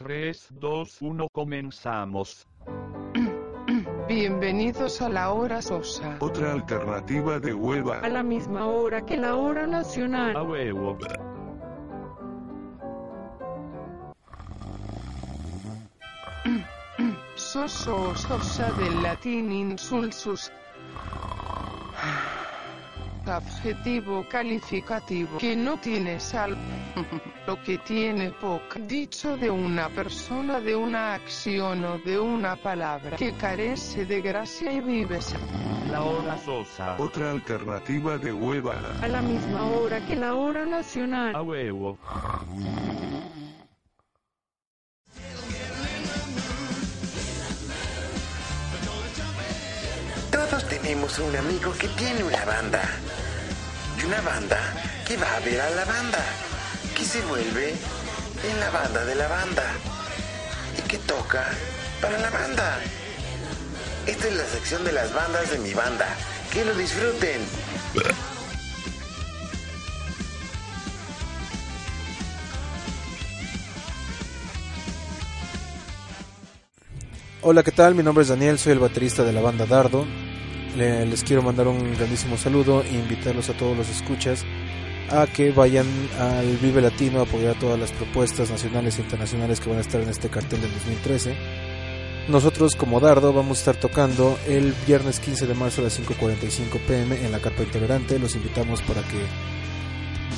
3, 2, 1, comenzamos. Bienvenidos a la hora sosa. Otra alternativa de hueva. A la misma hora que la hora nacional. A huevo. Soso sosa del latín insulsus. Adjetivo calificativo que no tiene sal. Lo que tiene poca. Dicho de una persona, de una acción o de una palabra que carece de gracia y viveza. La hora sosa. Otra alternativa de hueva. A la misma hora que la hora A nacional. huevo. Tenemos un amigo que tiene una banda. Y una banda que va a ver a la banda. Que se vuelve en la banda de la banda. Y que toca para la banda. Esta es la sección de las bandas de mi banda. Que lo disfruten. Hola, ¿qué tal? Mi nombre es Daniel, soy el baterista de la banda Dardo. Le- les quiero mandar un grandísimo saludo e invitarlos a todos los escuchas a que vayan al Vive Latino a apoyar todas las propuestas nacionales e internacionales que van a estar en este cartel del 2013. Nosotros como Dardo vamos a estar tocando el viernes 15 de marzo a las 5.45 pm en la carpa integrante. Los invitamos para que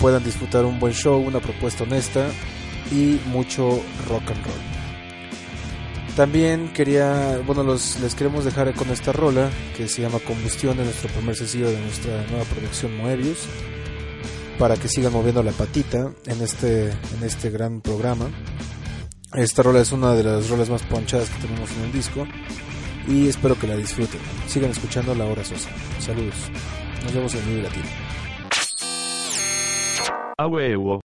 puedan disfrutar un buen show, una propuesta honesta y mucho rock and roll. También quería, bueno, los, les queremos dejar con esta rola que se llama Combustión de nuestro primer sencillo de nuestra nueva producción Moebius para que sigan moviendo la patita en este, en este gran programa. Esta rola es una de las rolas más ponchadas que tenemos en el disco y espero que la disfruten. Sigan escuchando La Hora Sosa. Saludos. Nos vemos en Vive Latino. A huevo.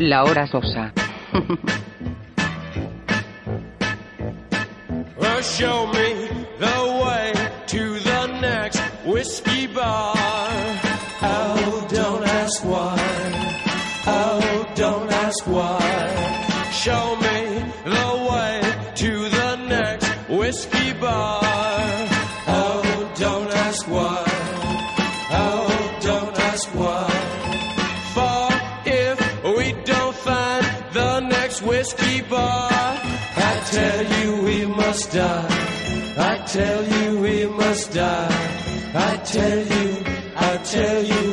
La hora sosa. Show me the way to the next whiskey bar. Oh, don't ask why. Oh, don't ask why. Show me die. I tell you we must die. I tell you, I tell you,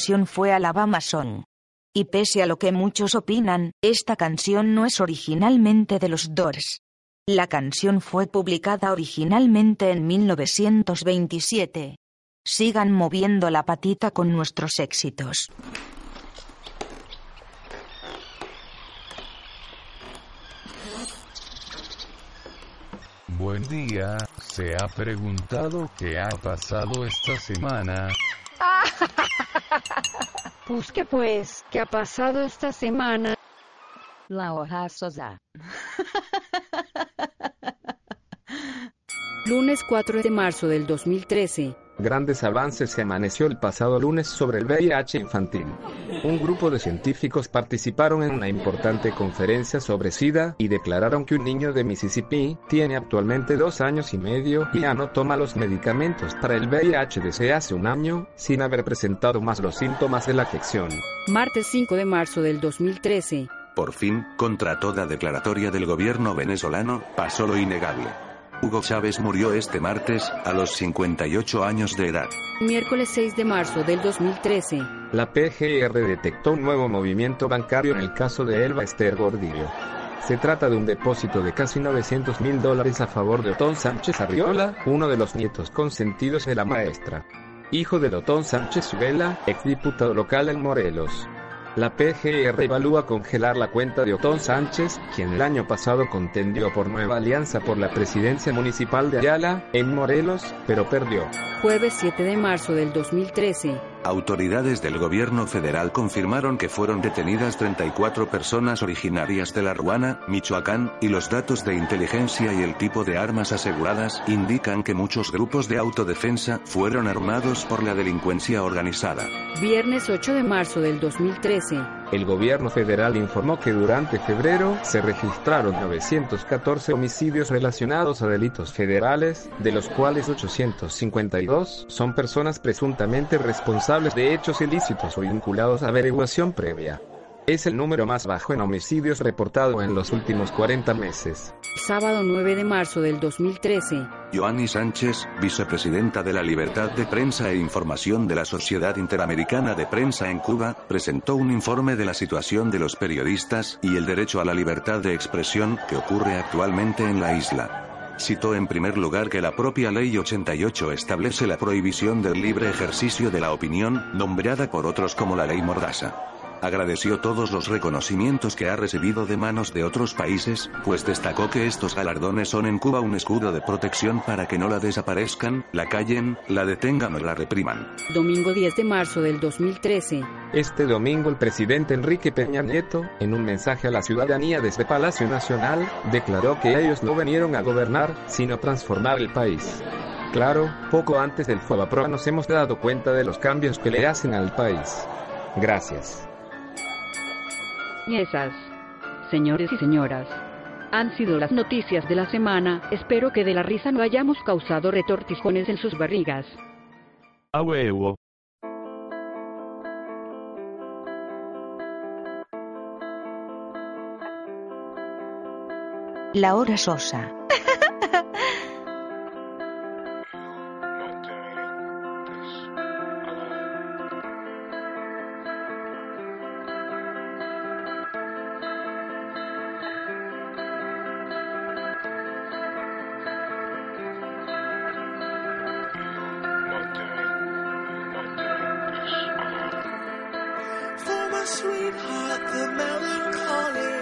canción fue Alabama Song. Y pese a lo que muchos opinan, esta canción no es originalmente de los Doors. La canción fue publicada originalmente en 1927. Sigan moviendo la patita con nuestros éxitos. Buen día, ¿se ha preguntado qué ha pasado esta semana? Pues que pues, ¿qué ha pasado esta semana? La hora sosa. Lunes 4 de marzo del 2013. Grandes avances se amaneció el pasado lunes sobre el VIH infantil. Un grupo de científicos participaron en una importante conferencia sobre SIDA y declararon que un niño de Mississippi tiene actualmente dos años y medio y ya no toma los medicamentos para el VIH desde hace un año, sin haber presentado más los síntomas de la afección. Martes 5 de marzo del 2013. Por fin, contra toda declaratoria del gobierno venezolano, pasó lo innegable. Hugo Chávez murió este martes, a los 58 años de edad. Miércoles 6 de marzo del 2013. La PGR detectó un nuevo movimiento bancario en el caso de Elba Esther Gordillo. Se trata de un depósito de casi 900 mil dólares a favor de Otón Sánchez Arriola, uno de los nietos consentidos de la maestra. Hijo de Otón Sánchez Vela, exdiputado local en Morelos. La PGR evalúa congelar la cuenta de Otón Sánchez, quien el año pasado contendió por Nueva Alianza por la presidencia municipal de Ayala, en Morelos, pero perdió. Jueves 7 de marzo del 2013. Autoridades del gobierno federal confirmaron que fueron detenidas 34 personas originarias de La Ruana, Michoacán, y los datos de inteligencia y el tipo de armas aseguradas indican que muchos grupos de autodefensa fueron armados por la delincuencia organizada. Viernes 8 de marzo del 2013. El gobierno federal informó que durante febrero se registraron 914 homicidios relacionados a delitos federales, de los cuales 852 son personas presuntamente responsables de hechos ilícitos o vinculados a averiguación previa. Es el número más bajo en homicidios reportado en los últimos 40 meses. Sábado 9 de marzo del 2013. Joanny Sánchez, vicepresidenta de la Libertad de Prensa e Información de la Sociedad Interamericana de Prensa en Cuba, presentó un informe de la situación de los periodistas y el derecho a la libertad de expresión que ocurre actualmente en la isla. Citó en primer lugar que la propia Ley 88 establece la prohibición del libre ejercicio de la opinión, nombrada por otros como la Ley Mordaza. Agradeció todos los reconocimientos que ha recibido de manos de otros países, pues destacó que estos galardones son en Cuba un escudo de protección para que no la desaparezcan, la callen, la detengan o la repriman. Domingo 10 de marzo del 2013. Este domingo el presidente Enrique Peña Nieto, en un mensaje a la ciudadanía desde Palacio Nacional, declaró que ellos no vinieron a gobernar, sino a transformar el país. Claro, poco antes del FOBAPROA nos hemos dado cuenta de los cambios que le hacen al país. Gracias. Y esas, señores y señoras, han sido las noticias de la semana. Espero que de la risa no hayamos causado retortijones en sus barrigas. A huevo. La hora sosa. Sweetheart, the melancholic,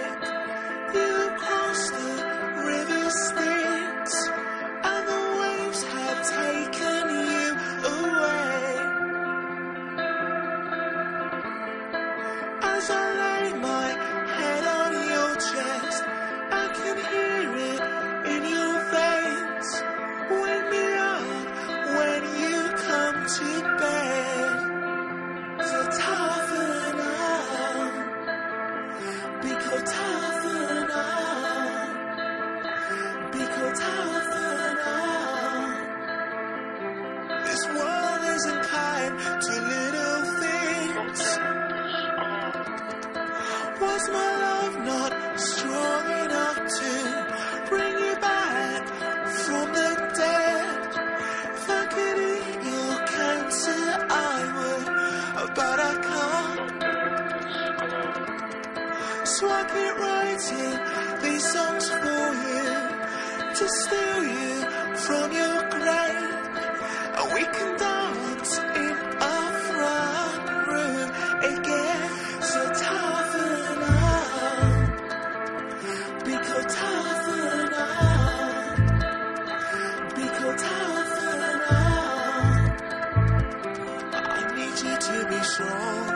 be strong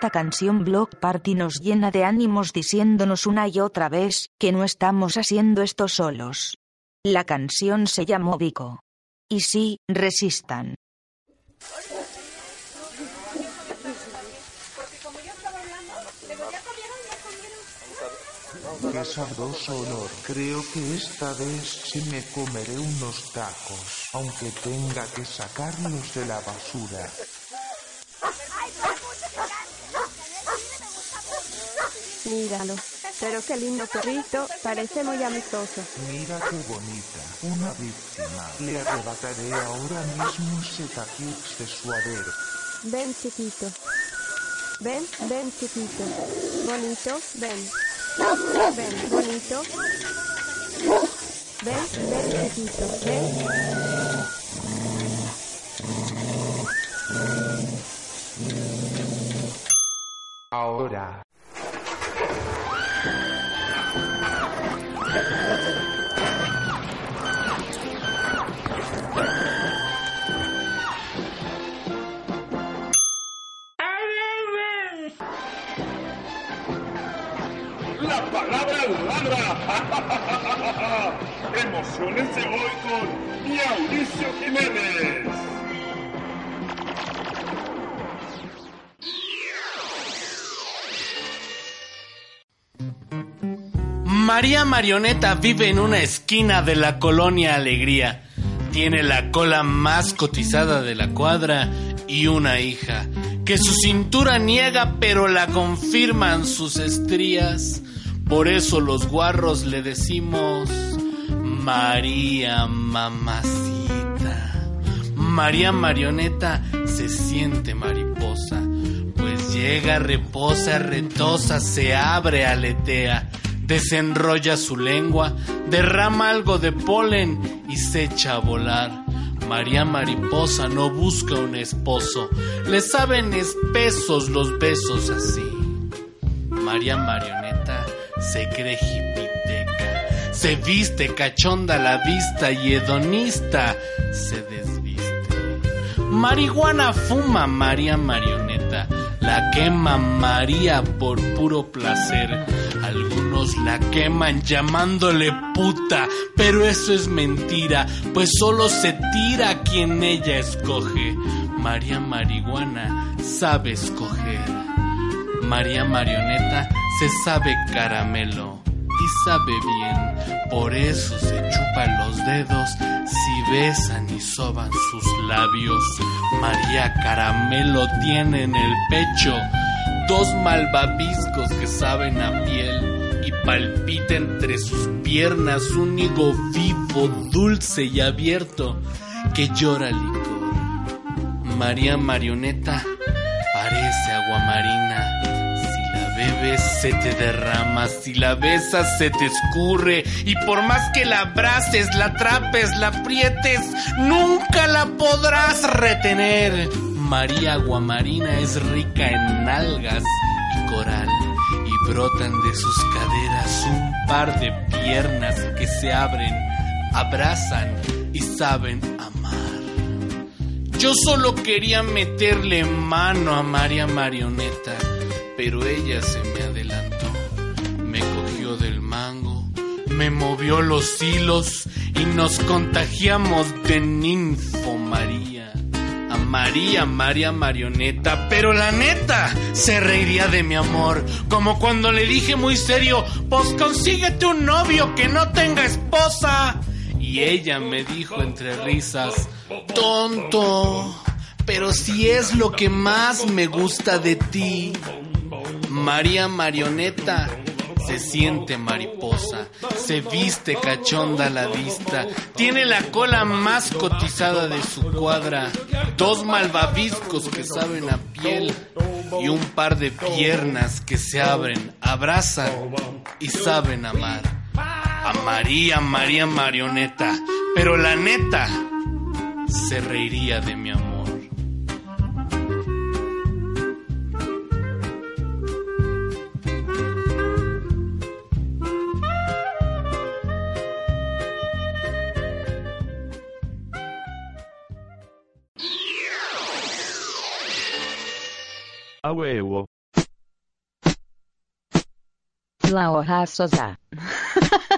esta canción Block Party nos llena de ánimos diciéndonos una y otra vez que no estamos haciendo esto solos. La canción se llamó Vico. Y sí, resistan. Qué sabroso olor. Creo que esta vez sí me comeré unos tacos, aunque tenga que sacarlos de la basura. Míralo. Pero qué lindo perrito, parece muy amistoso. Mira qué bonita, una víctima. Le arrebataré ahora mismo ese taquix de suadero. Ven, chiquito. Ven, ven, chiquito. Bonito, ven. Ven, bonito. Ven, ven, chiquito. Ven. Ahora. Emocionense hoy con Mauricio Jiménez. María Marioneta vive en una esquina de la colonia Alegría. Tiene la cola más cotizada de la cuadra y una hija que su cintura niega pero la confirman sus estrías. Por eso los guarros le decimos María mamacita. María Marioneta se siente mariposa, pues llega, reposa, retosa, se abre, aletea desenrolla su lengua, derrama algo de polen y se echa a volar. María Mariposa no busca un esposo, le saben espesos los besos así. María Marioneta se cree se viste cachonda la vista y hedonista se desviste. Marihuana fuma María Marioneta, la quema María por puro placer. Algunos la queman llamándole puta, pero eso es mentira, pues solo se tira quien ella escoge. María Marihuana sabe escoger. María Marioneta se sabe caramelo sabe bien, por eso se chupa los dedos si besan y soban sus labios. María Caramelo tiene en el pecho dos malvaviscos que saben a piel y palpita entre sus piernas un higo vivo, dulce y abierto que llora licor. María Marioneta parece aguamarina. Bebes se te derrama, si la besas se te escurre y por más que la abraces, la atrapes, la aprietes, nunca la podrás retener. María Aguamarina es rica en algas y coral y brotan de sus caderas un par de piernas que se abren, abrazan y saben amar. Yo solo quería meterle mano a María Marioneta, pero ella se me adelantó, me cogió del mango, me movió los hilos y nos contagiamos de ninfo María. A María, María Marioneta, pero la neta se reiría de mi amor, como cuando le dije muy serio, pues consíguete un novio que no tenga esposa. Y ella me dijo entre risas, tonto, pero si es lo que más me gusta de ti. María Marioneta se siente mariposa, se viste cachonda a la vista, tiene la cola más cotizada de su cuadra, dos malvaviscos que saben a piel y un par de piernas que se abren, abrazan y saben amar. A María, María Marioneta, pero la neta se reiría de mi amor. Laohasaza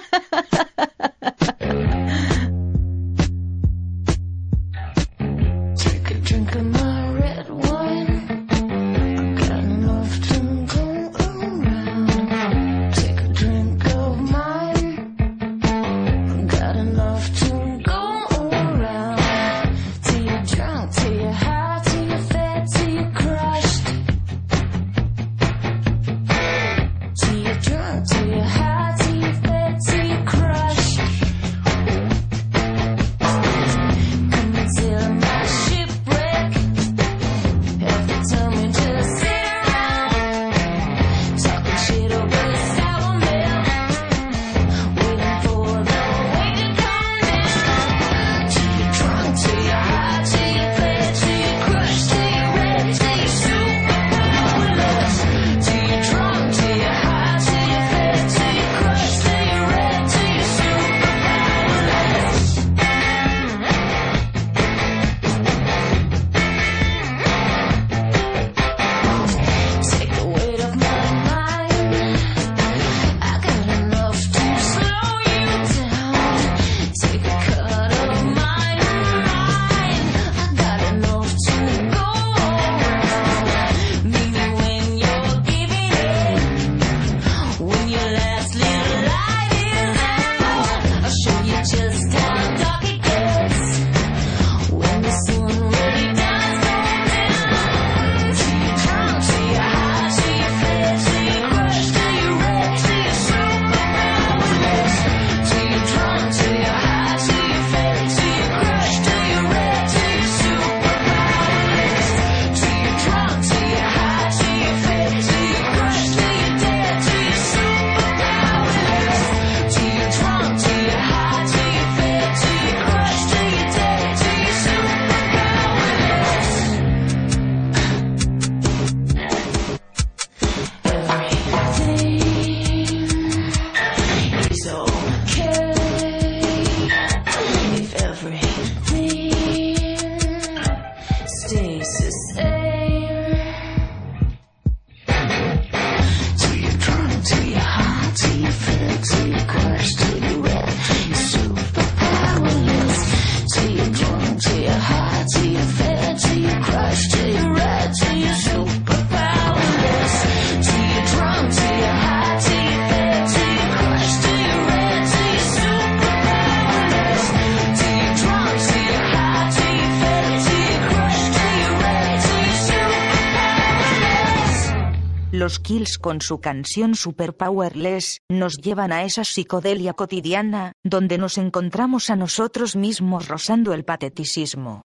los Kills con su canción Super Powerless, nos llevan a esa psicodelia cotidiana, donde nos encontramos a nosotros mismos rozando el pateticismo.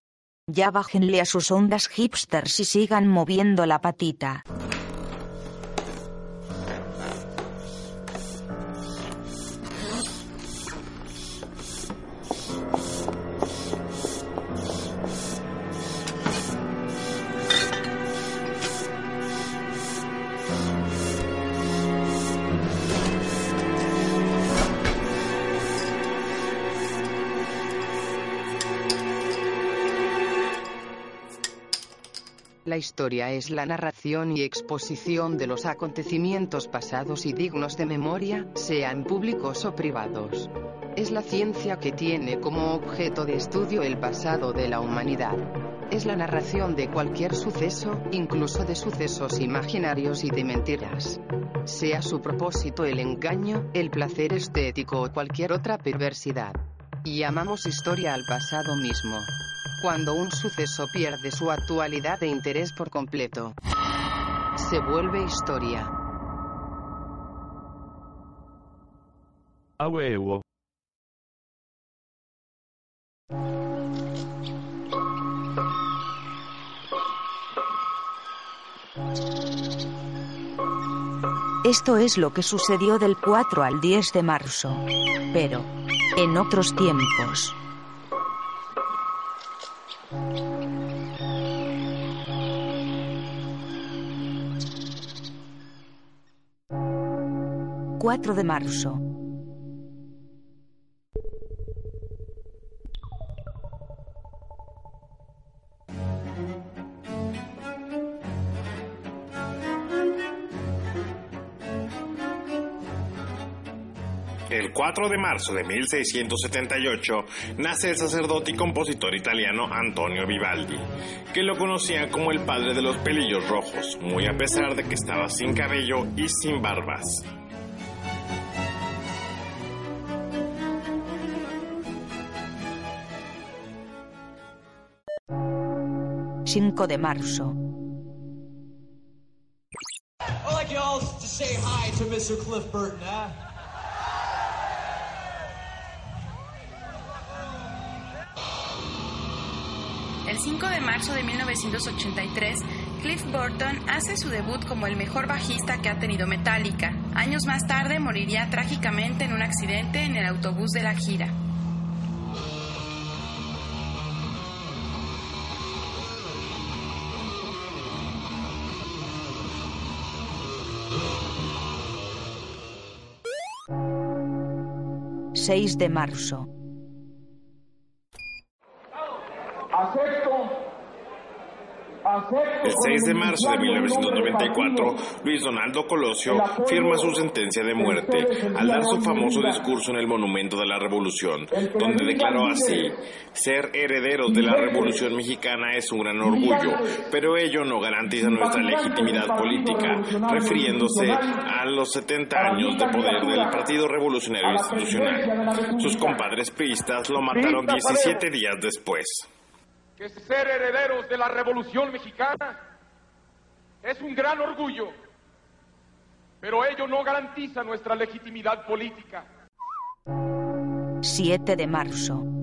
Ya bájenle a sus ondas hipsters y sigan moviendo la patita. historia es la narración y exposición de los acontecimientos pasados y dignos de memoria, sean públicos o privados. Es la ciencia que tiene como objeto de estudio el pasado de la humanidad. Es la narración de cualquier suceso, incluso de sucesos imaginarios y de mentiras. Sea su propósito el engaño, el placer estético o cualquier otra perversidad. Llamamos historia al pasado mismo cuando un suceso pierde su actualidad e interés por completo. Se vuelve historia. Esto es lo que sucedió del 4 al 10 de marzo, pero en otros tiempos. 4 de marzo. El 4 de marzo de 1678 nace el sacerdote y compositor italiano Antonio Vivaldi, que lo conocían como el padre de los pelillos rojos, muy a pesar de que estaba sin cabello y sin barbas. Cinco de marzo. I'd like you all to say hi to Mr. Cliff Burton, eh? El 5 de marzo de 1983, Cliff Burton hace su debut como el mejor bajista que ha tenido Metallica. Años más tarde moriría trágicamente en un accidente en el autobús de la gira. Seis de marzo. El 6 de marzo de 1994, Luis Donaldo Colosio firma su sentencia de muerte al dar su famoso discurso en el Monumento de la Revolución, donde declaró así, ser herederos de la Revolución Mexicana es un gran orgullo, pero ello no garantiza nuestra legitimidad política, refiriéndose a los 70 años de poder del Partido Revolucionario Institucional. Sus compadres priistas lo mataron 17 días después. Que ser herederos de la Revolución Mexicana es un gran orgullo, pero ello no garantiza nuestra legitimidad política. 7 de marzo.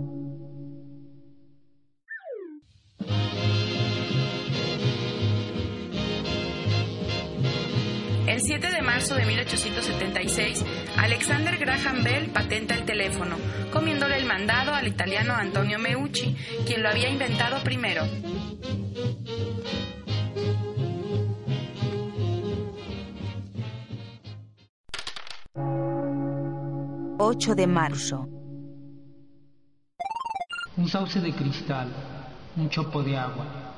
El 7 de marzo de 1876, Alexander Graham Bell patenta el teléfono, comiéndole el mandado al italiano Antonio Meucci, quien lo había inventado primero. Ocho de marzo. Un sauce de cristal, un chopo de agua,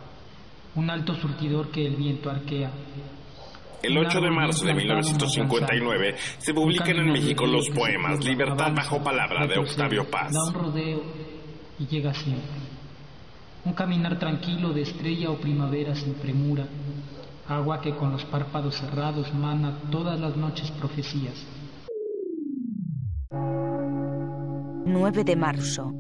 un alto surtidor que el viento arquea. El 8 de marzo de 1959 se publican en México los poemas Libertad bajo palabra de Octavio Paz. Da un rodeo y llega siempre. Un caminar tranquilo de estrella o primavera sin premura. Agua que con los párpados cerrados mana todas las noches profecías. 9 de marzo.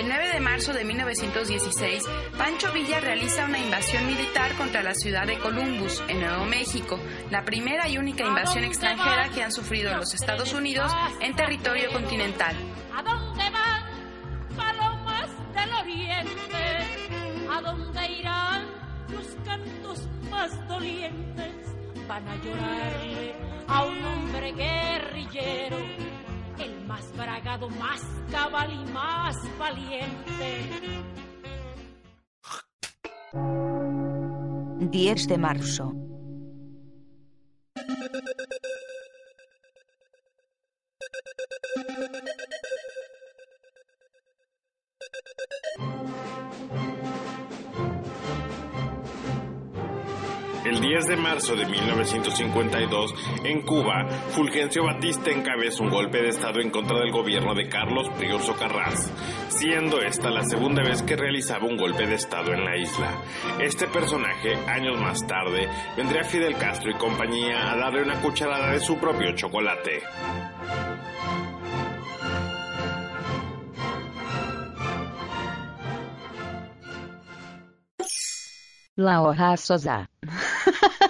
El 9 de marzo de 1916, Pancho Villa realiza una invasión militar contra la ciudad de Columbus, en Nuevo México, la primera y única invasión extranjera que han sufrido los Estados Unidos en territorio continental. ¿A dónde van palomas del oriente? ¿A dónde irán los cantos más dolientes? Van a llorarle a un hombre guerrillero, más bragado, más cabal y más valiente. 10 de marzo. 10 de marzo de 1952, en Cuba, Fulgencio Batista encabeza un golpe de Estado en contra del gobierno de Carlos Prioso Carras, siendo esta la segunda vez que realizaba un golpe de Estado en la isla. Este personaje, años más tarde, vendría Fidel Castro y compañía a darle una cucharada de su propio chocolate. La hoja sosa.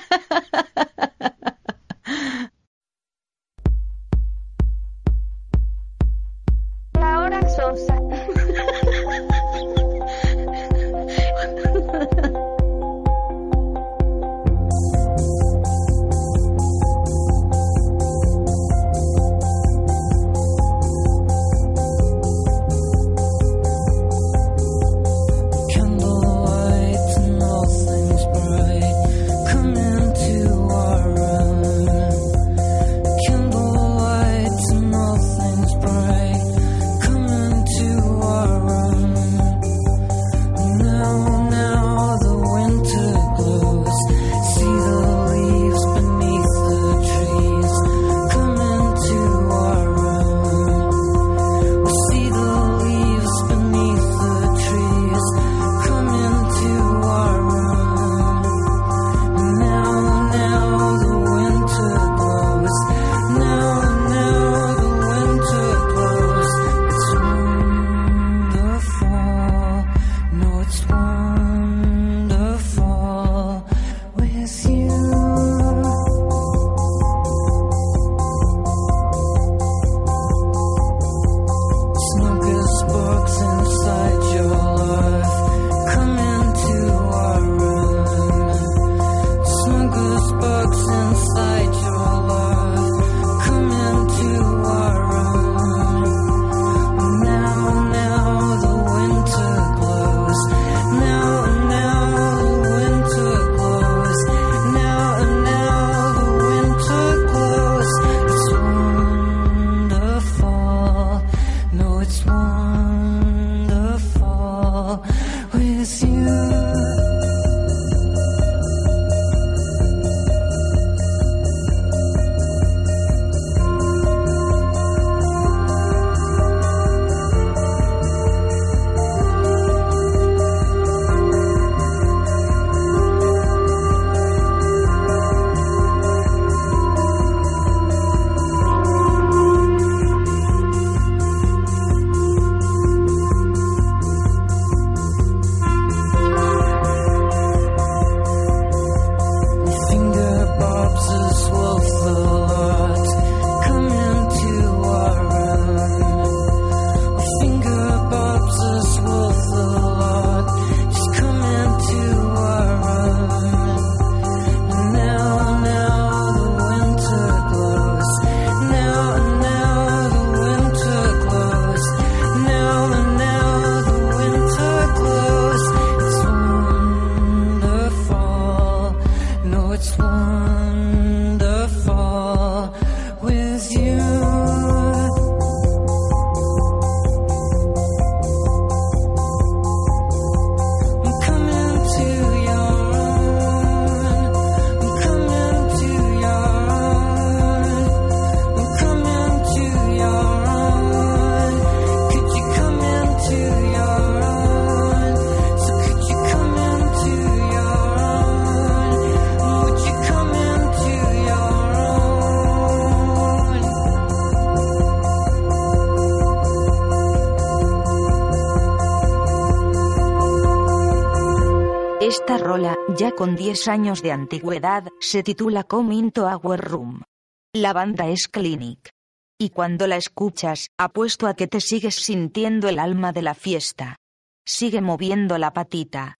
con 10 años de antigüedad, se titula Come Into Our Room. La banda es Clinic. Y cuando la escuchas, apuesto a que te sigues sintiendo el alma de la fiesta. Sigue moviendo la patita.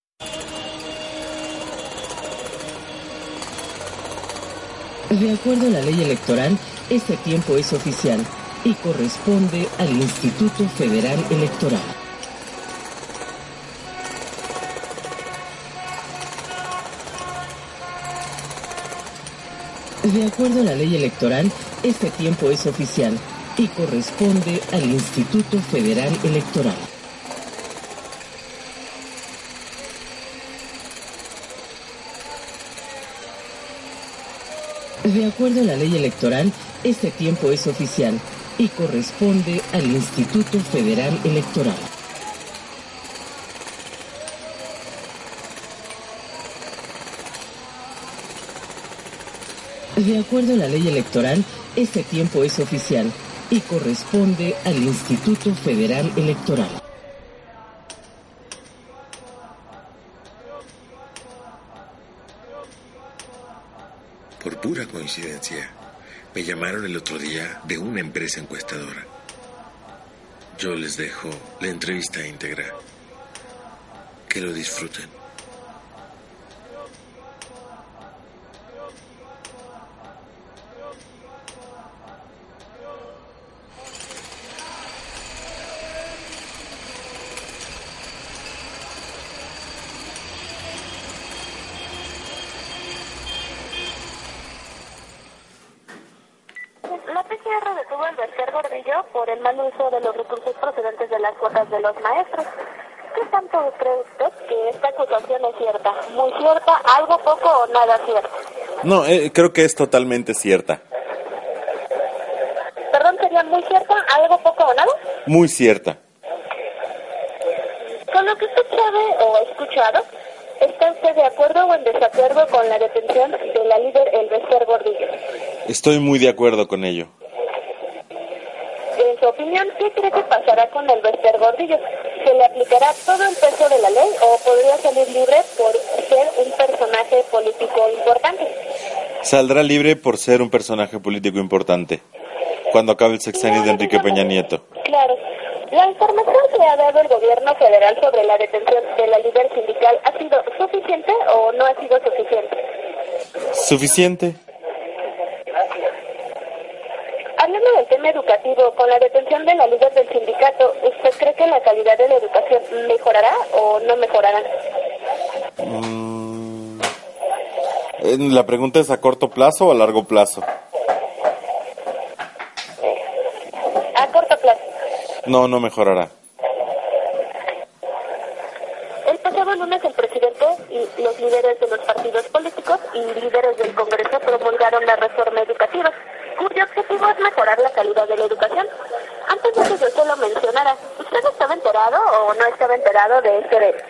De acuerdo a la ley electoral, este tiempo es oficial y corresponde al Instituto Federal Electoral. De acuerdo a la ley electoral, este tiempo es oficial y corresponde al Instituto Federal Electoral. De acuerdo a la ley electoral, este tiempo es oficial y corresponde al Instituto Federal Electoral. De acuerdo a la ley electoral, este tiempo es oficial y corresponde al Instituto Federal Electoral. Por pura coincidencia, me llamaron el otro día de una empresa encuestadora. Yo les dejo la entrevista íntegra. Que lo disfruten. La PCR detuvo el Berger Gordillo por el mal uso de los recursos procedentes de las cuotas de los maestros. ¿Qué tanto cree usted que esta acusación es cierta? ¿Muy cierta, algo poco o nada cierto? No, eh, creo que es totalmente cierta. Perdón, ¿sería muy cierta, algo poco o nada? Muy cierta. Con lo que usted sabe o ha escuchado, ¿está usted de acuerdo o en desacuerdo con la detención de la líder El Berger Gordillo? Estoy muy de acuerdo con ello. En su opinión, ¿qué cree que pasará con el Bester Gordillo? ¿Se le aplicará todo el peso de la ley o podría salir libre por ser un personaje político importante? Saldrá libre por ser un personaje político importante. Cuando acabe el sexenio de Enrique Peña Nieto. Claro. ¿La información que ha dado el gobierno federal sobre la detención de la líder sindical ha sido suficiente o no ha sido suficiente? ¿Suficiente? Hablando del tema educativo, con la detención de la líder del sindicato, ¿usted cree que la calidad de la educación mejorará o no mejorará? Mm, ¿La pregunta es a corto plazo o a largo plazo? A corto plazo. No, no mejorará. El pasado lunes el presidente y los líderes de los partidos políticos y líderes del Congreso promulgaron la reforma educativa, cuyo objetivo es mejorar la calidad de la educación. Antes de que yo se lo mencionara, ¿usted estaba enterado o no estaba enterado de este?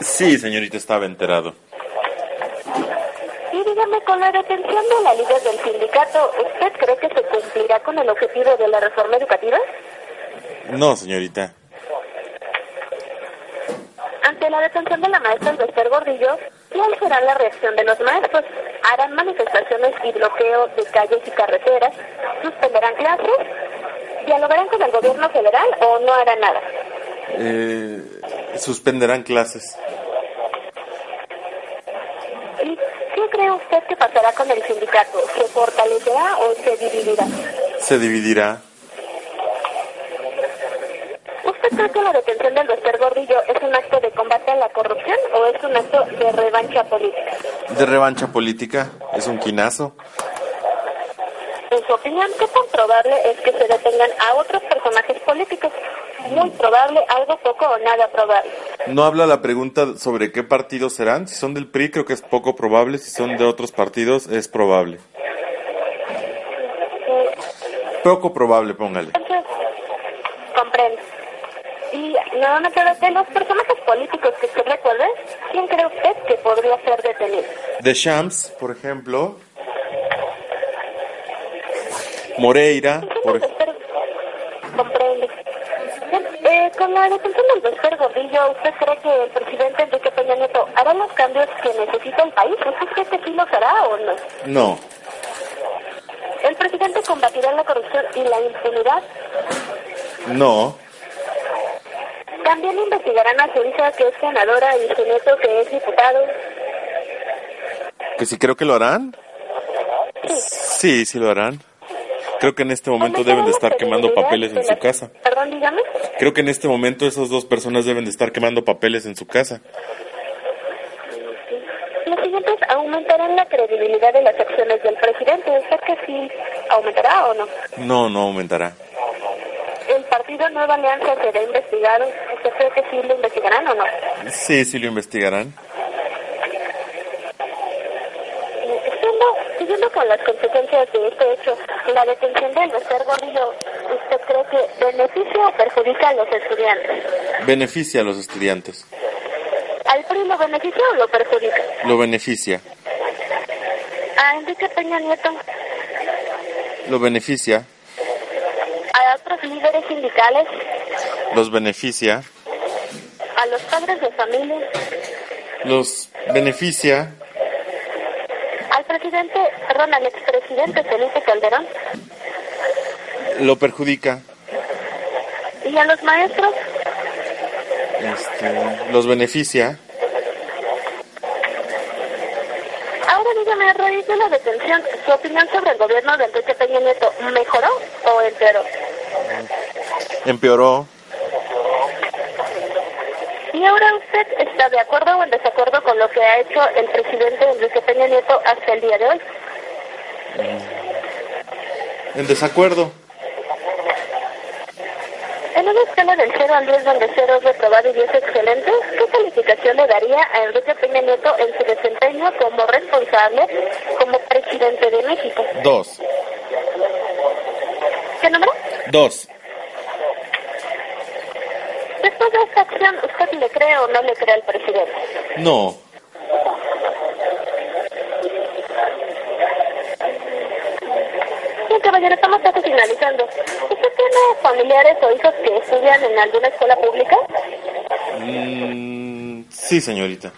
Sí, señorita, estaba enterado. Y dígame, con la detención de la líder del sindicato, ¿usted cree que se cumplirá con el objetivo de la reforma educativa? No, señorita. Ante la detención de la maestra Esther Gordillo, ¿cuál será la reacción de los maestros? ¿Harán manifestaciones y bloqueo de calles y carreteras? ¿Suspenderán clases? ¿Dialogarán con el gobierno federal o no harán nada? Eh, suspenderán clases. ¿Y qué cree usted que pasará con el sindicato? ¿Se fortalecerá o se dividirá? Se dividirá. ¿Usted cree que la detención del Bester Gordillo es un acto de combate a la corrupción o es un acto de revancha política? De revancha política. Es un quinazo. En su opinión, ¿qué tan probable es que se detengan a otros personajes políticos? Muy probable, algo poco o nada probable. No habla la pregunta sobre qué partidos serán. Si son del PRI, creo que es poco probable. Si son de otros partidos, es probable. Poco probable, póngale. Comprendo. Y nuevamente, de los personajes políticos que usted recuerde, ¿quién cree usted que podría ser detenido? De Shams, por ejemplo. Moreira, por Comprende. Bien, eh, con la detención del doctor Gordillo, ¿usted cree que el presidente Enrique Peña Nieto hará los cambios que necesita el país? ¿Usted cree que sí los hará o no? No, ¿El presidente combatirá la corrupción y la impunidad? no, ¿También investigarán a su hija que es senadora y su nieto que es diputado? que si creo que lo harán. Sí, sí lo harán. Creo que en este momento deben de estar quemando papeles en su casa. Perdón, dígame. Creo que en este momento esas dos personas deben de estar quemando papeles en su casa. Los siguientes aumentarán la credibilidad de las acciones del presidente. ¿Usted que sí aumentará o no? No, no aumentará. ¿El partido Nueva Alianza será investigado? ¿Usted cree que sí lo investigarán o no? Sí, sí lo investigarán. Siguiendo, con las consecuencias de este hecho, la detención del doctor Gordillo, ¿usted cree que beneficia o perjudica a los estudiantes? Beneficia a los estudiantes. ¿Al PRI lo beneficia o lo perjudica? Lo beneficia. ¿A Enrique Peña Nieto? Lo beneficia. ¿A otros líderes sindicales? Los beneficia. ¿A los padres de familia? Los beneficia. ¿Al presidente, perdón, al expresidente Felipe Calderón? Lo perjudica. ¿Y a los maestros? Este, los beneficia. Ahora dígame, a raíz de la detención, ¿su opinión sobre el gobierno de Enrique Peña Nieto mejoró o empeoró? Empeoró. ¿Y ahora usted está de acuerdo o en desacuerdo con lo que ha hecho el presidente Enrique Peña Nieto hasta el día de hoy? En desacuerdo. En una escala del 0 al 10, donde 0 es reprobado y 10 excelente, ¿qué calificación le daría a Enrique Peña Nieto en su desempeño como responsable como presidente de México? Dos. ¿Qué número? Dos. Después de esta acción, ¿usted le cree o no le cree al presidente? No. Bien, caballero, estamos casi finalizando. ¿Usted tiene familiares o hijos que estudian en alguna escuela pública? Mm, sí, señorita.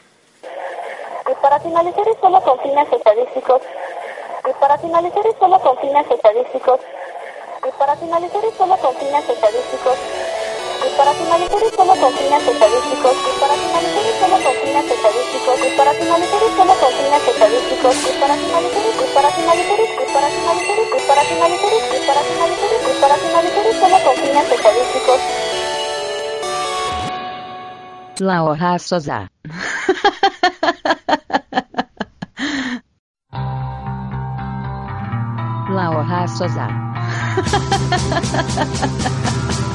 Y para finalizar y solo con fines estadísticos. Y para finalizar y solo con fines estadísticos. Y para finalizar y solo con fines estadísticos. Para finalizar solo con fines estadísticos. Y para finalizar solo con fines estadísticos. Y para finalizar solo con fines estadísticos. Y para finalizar y para finalizar y para finalizar y para finalizar y para finalizar y para finalizar y solo con fines estadísticos. La hoja sosa. La hoja sosa.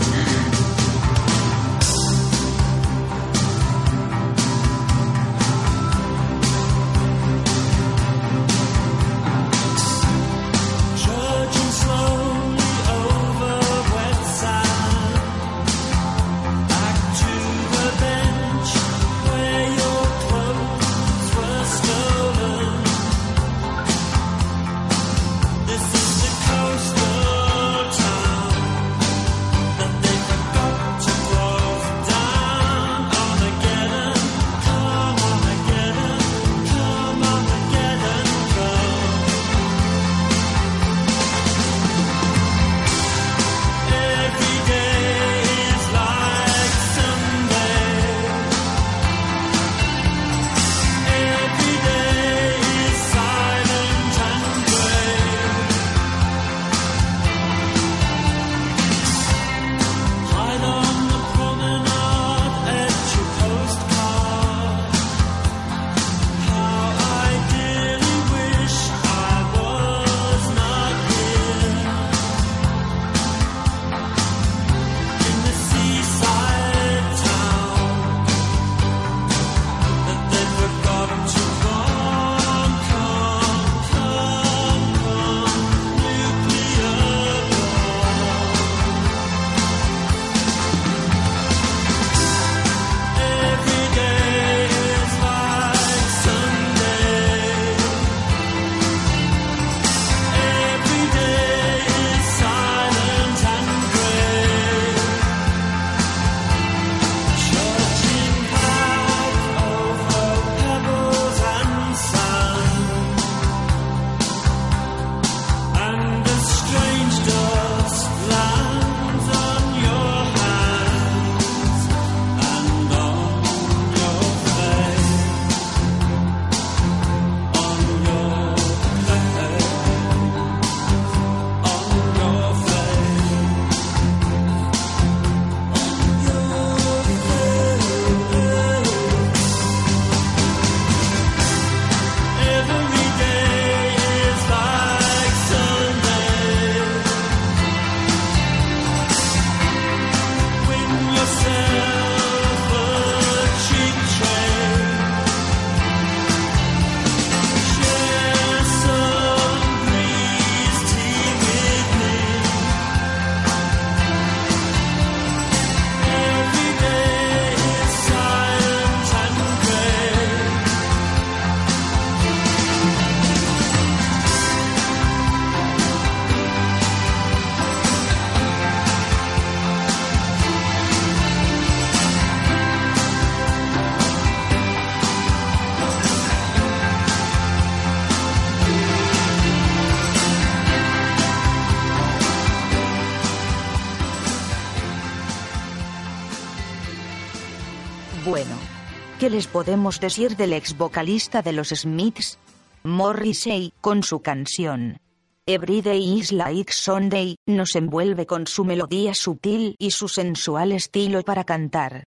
¿qué les podemos decir del ex vocalista de los Smiths? Morrissey, con su canción. Everyday is like Sunday, nos envuelve con su melodía sutil y su sensual estilo para cantar.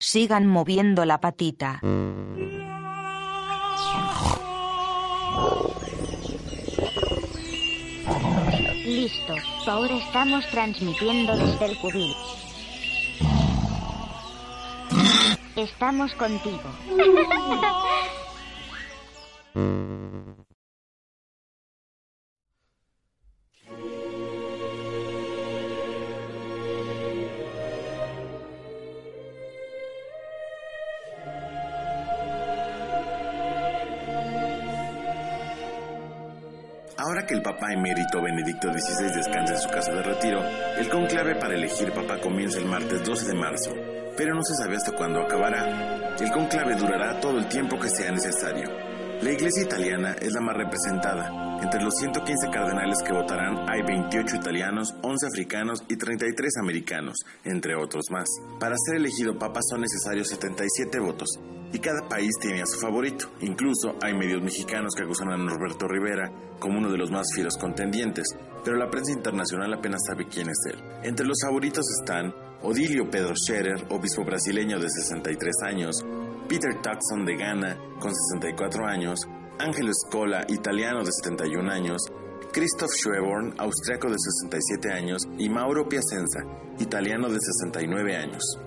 Sigan moviendo la patita. Listo, ahora estamos transmitiendo desde el cubil. Estamos contigo. Ahora que el Papa emérito Benedicto XVI descansa en su casa de retiro, el conclave para elegir Papa comienza el martes 12 de marzo, pero no se sabe hasta cuándo acabará. El conclave durará todo el tiempo que sea necesario. La iglesia italiana es la más representada. Entre los 115 cardenales que votarán hay 28 italianos, 11 africanos y 33 americanos, entre otros más. Para ser elegido papa son necesarios 77 votos, y cada país tiene a su favorito. Incluso hay medios mexicanos que acusan a Norberto Rivera como uno de los más fieros contendientes, pero la prensa internacional apenas sabe quién es él. Entre los favoritos están Odilio Pedro Scherer, obispo brasileño de 63 años, Peter Tuxon de Ghana, con 64 años, Angelo Scola, italiano de 71 años, Christoph Schweborn, austriaco de 67 años, y Mauro Piacenza, italiano de 69 años.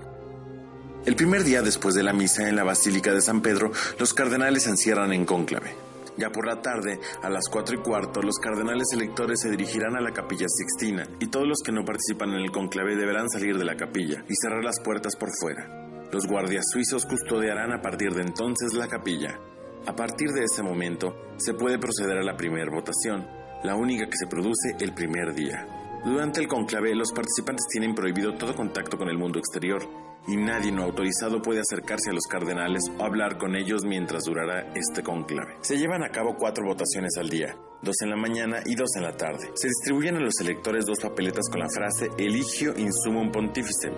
El primer día después de la misa en la Basílica de San Pedro, los cardenales se encierran en cónclave. Ya por la tarde, a las cuatro y cuarto, los cardenales electores se dirigirán a la capilla Sixtina y todos los que no participan en el conclave deberán salir de la capilla y cerrar las puertas por fuera. Los guardias suizos custodiarán a partir de entonces la capilla. A partir de ese momento, se puede proceder a la primera votación, la única que se produce el primer día. Durante el conclave, los participantes tienen prohibido todo contacto con el mundo exterior y nadie no autorizado puede acercarse a los cardenales o hablar con ellos mientras durará este conclave. Se llevan a cabo cuatro votaciones al día, dos en la mañana y dos en la tarde. Se distribuyen a los electores dos papeletas con la frase Eligio in sumum pontificem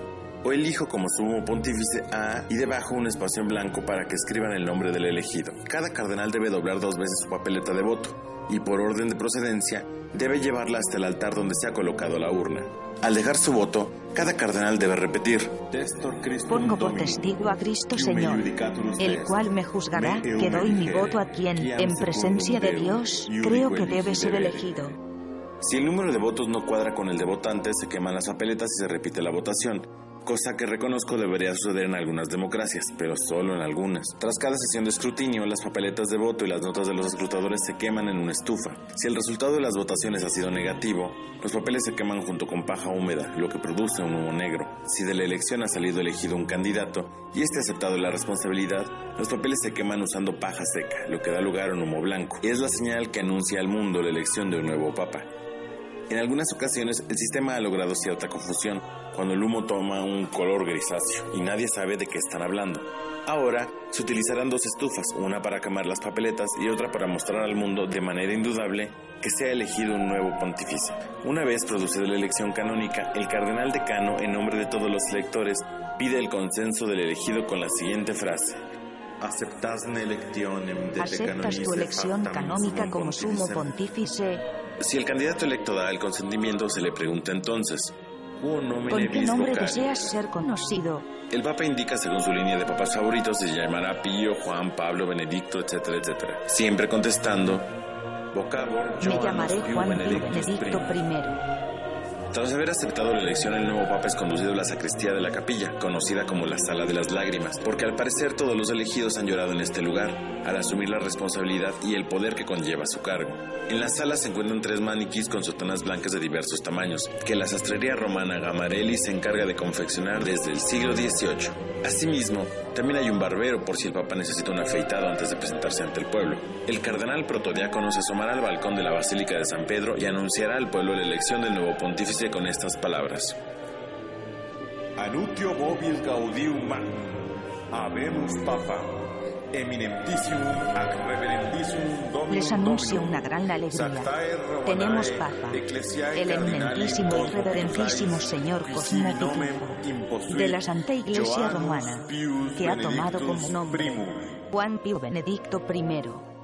o elijo como sumo pontífice a y debajo un espacio en blanco para que escriban el nombre del elegido. Cada cardenal debe doblar dos veces su papeleta de voto y por orden de procedencia debe llevarla hasta el altar donde se ha colocado la urna. Al dejar su voto, cada cardenal debe repetir Pongo por testigo a Cristo Señor, el cual me juzgará que doy mi voto a quien, en presencia de Dios, creo que debe ser elegido. Si el número de votos no cuadra con el de votantes, se queman las papeletas y se repite la votación, cosa que reconozco debería suceder en algunas democracias, pero solo en algunas. Tras cada sesión de escrutinio, las papeletas de voto y las notas de los escrutadores se queman en una estufa. Si el resultado de las votaciones ha sido negativo, los papeles se queman junto con paja húmeda, lo que produce un humo negro. Si de la elección ha salido elegido un candidato y este ha aceptado la responsabilidad, los papeles se queman usando paja seca, lo que da lugar a un humo blanco. Es la señal que anuncia al mundo la elección de un nuevo papa. En algunas ocasiones el sistema ha logrado cierta confusión cuando el humo toma un color grisáceo y nadie sabe de qué están hablando. Ahora se utilizarán dos estufas, una para quemar las papeletas y otra para mostrar al mundo de manera indudable que se ha elegido un nuevo pontífice. Una vez producida la elección canónica, el cardenal decano, en nombre de todos los electores, pide el consenso del elegido con la siguiente frase. ¿Aceptas ¿Aceptas tu elección canónica como sumo pontífice? Si el candidato electo da el consentimiento, se le pregunta entonces, ¿Con qué nombre deseas ser conocido? El Papa indica según su línea de papas favoritos se llamará Pío, Juan, Pablo, Benedicto, etcétera, etcétera. Siempre contestando, vocabor, Me llamaré Juan Pío Benedicto I. Tras haber aceptado la elección, el nuevo papa es conducido a la sacristía de la capilla, conocida como la Sala de las Lágrimas, porque al parecer todos los elegidos han llorado en este lugar, al asumir la responsabilidad y el poder que conlleva su cargo. En la sala se encuentran tres maniquís con sotanas blancas de diversos tamaños, que la sastrería romana Gamarelli se encarga de confeccionar desde el siglo XVIII. Asimismo, también hay un barbero por si el papa necesita un afeitado antes de presentarse ante el pueblo. El cardenal protodiácono se asomará al balcón de la Basílica de San Pedro y anunciará al pueblo la elección del nuevo pontífice con estas palabras. Anutio mobil gaudium. Habemus papa. Ac Dominum Les anuncio una gran alegría. Tenemos Papa, el eminentísimo y reverentísimo señor qui Cosmo sibi nomen Pitufo, imposuit de la Santa Iglesia Romana, que ha tomado como nombre. Juan Pío Benedicto I.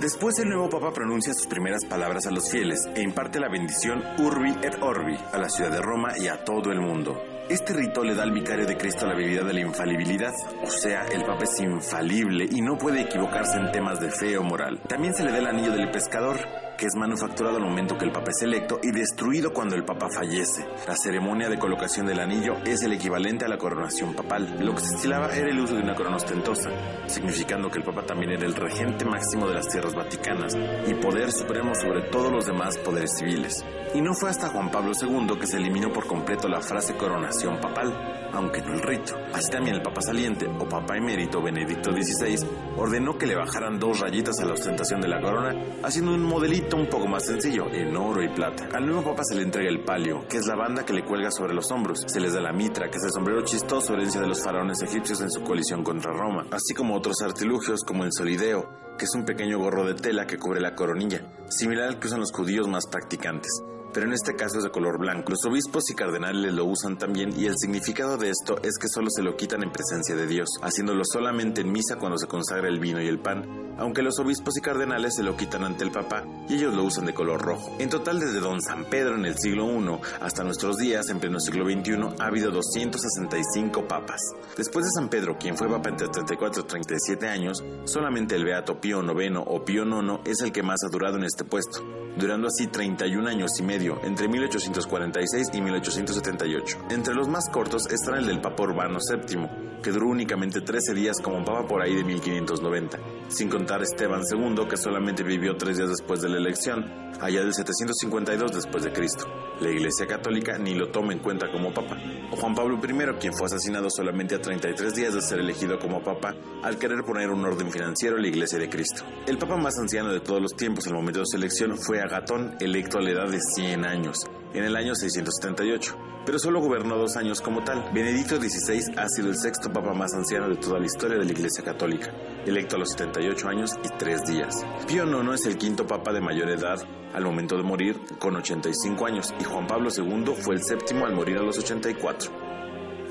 Después el nuevo papa pronuncia sus primeras palabras a los fieles e imparte la bendición Urbi et Orbi a la ciudad de Roma y a todo el mundo. Este rito le da al vicario de Cristo la habilidad de la infalibilidad, o sea, el papa es infalible y no puede equivocarse en temas de fe o moral. También se le da el anillo del pescador, que es manufacturado al momento que el papa es electo y destruido cuando el papa fallece. La ceremonia de colocación del anillo es el equivalente a la coronación papal. Lo que se estilaba era el uso de una corona ostentosa, significando que el papa también era el regente máximo de las tierras vaticanas y poder supremo sobre todos los demás poderes civiles. Y no fue hasta Juan Pablo II que se eliminó por completo la frase coronación papal, aunque no el rito. Así también el papa saliente o papa emérito Benedicto XVI ordenó que le bajaran dos rayitas a la ostentación de la corona, haciendo un modelito un poco más sencillo, en oro y plata. Al nuevo papa se le entrega el palio, que es la banda que le cuelga sobre los hombros. Se les da la mitra, que es el sombrero chistoso herencia de los faraones egipcios en su colisión contra Roma, así como otros artilugios como el solideo, que es un pequeño gorro de tela que cubre la coronilla, similar al que usan los judíos más practicantes pero en este caso es de color blanco. Los obispos y cardenales lo usan también y el significado de esto es que solo se lo quitan en presencia de Dios, haciéndolo solamente en misa cuando se consagra el vino y el pan, aunque los obispos y cardenales se lo quitan ante el Papa y ellos lo usan de color rojo. En total desde Don San Pedro en el siglo I hasta nuestros días en pleno siglo XXI ha habido 265 papas. Después de San Pedro, quien fue papa entre 34 y 37 años, solamente el Beato Pío IX o Pío IX es el que más ha durado en este puesto, durando así 31 años y medio entre 1846 y 1878. Entre los más cortos están el del Papa Urbano VII, que duró únicamente 13 días como papa por ahí de 1590, sin contar Esteban II, que solamente vivió tres días después de la elección, allá del 752 después de Cristo. La Iglesia Católica ni lo toma en cuenta como papa. O Juan Pablo I, quien fue asesinado solamente a 33 días de ser elegido como papa al querer poner un orden financiero a la Iglesia de Cristo. El papa más anciano de todos los tiempos al momento de su elección fue Agatón, electo a la edad de 100 años, en el año 678, pero solo gobernó dos años como tal. Benedicto XVI ha sido el sexto papa más anciano de toda la historia de la Iglesia Católica, electo a los 78 años y 3 días. Pío IX es el quinto papa de mayor edad al momento de morir con 85 años y Juan Pablo II fue el séptimo al morir a los 84.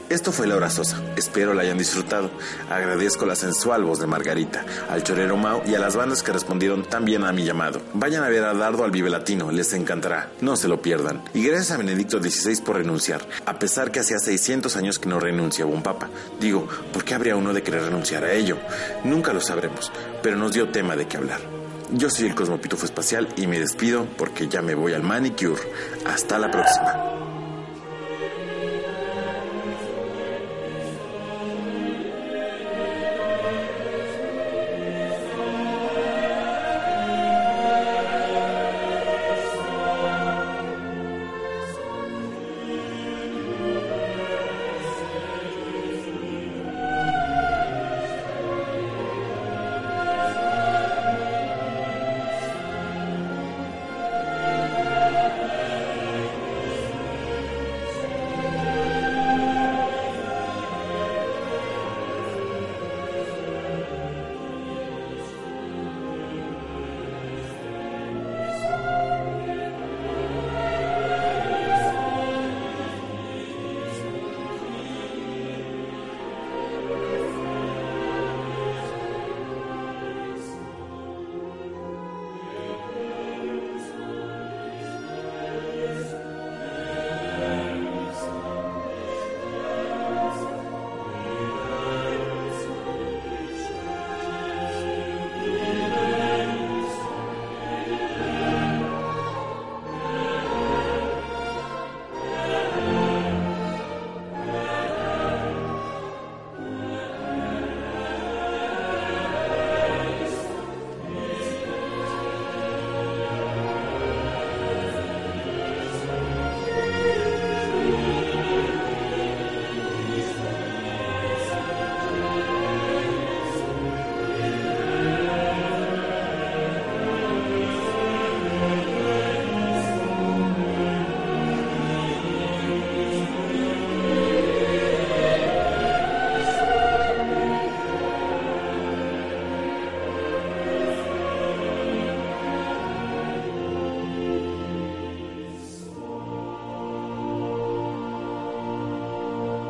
Esto fue La Hora Sosa. Espero la hayan disfrutado. Agradezco la sensual voz de Margarita, al chorero Mau y a las bandas que respondieron tan bien a mi llamado. Vayan a ver a Dardo al Vive Latino, les encantará. No se lo pierdan. Y gracias a Benedicto XVI por renunciar, a pesar que hacía 600 años que no renunciaba un papa. Digo, ¿por qué habría uno de querer renunciar a ello? Nunca lo sabremos, pero nos dio tema de qué hablar. Yo soy el Cosmopitufo Espacial y me despido porque ya me voy al manicure. Hasta la próxima.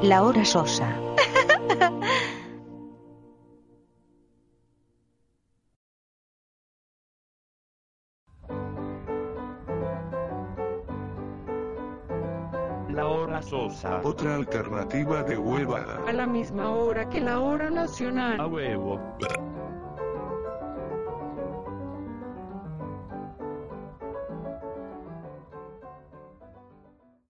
La hora sosa. La hora sosa. Otra alternativa de huevada. A la misma hora que la hora nacional. A huevo.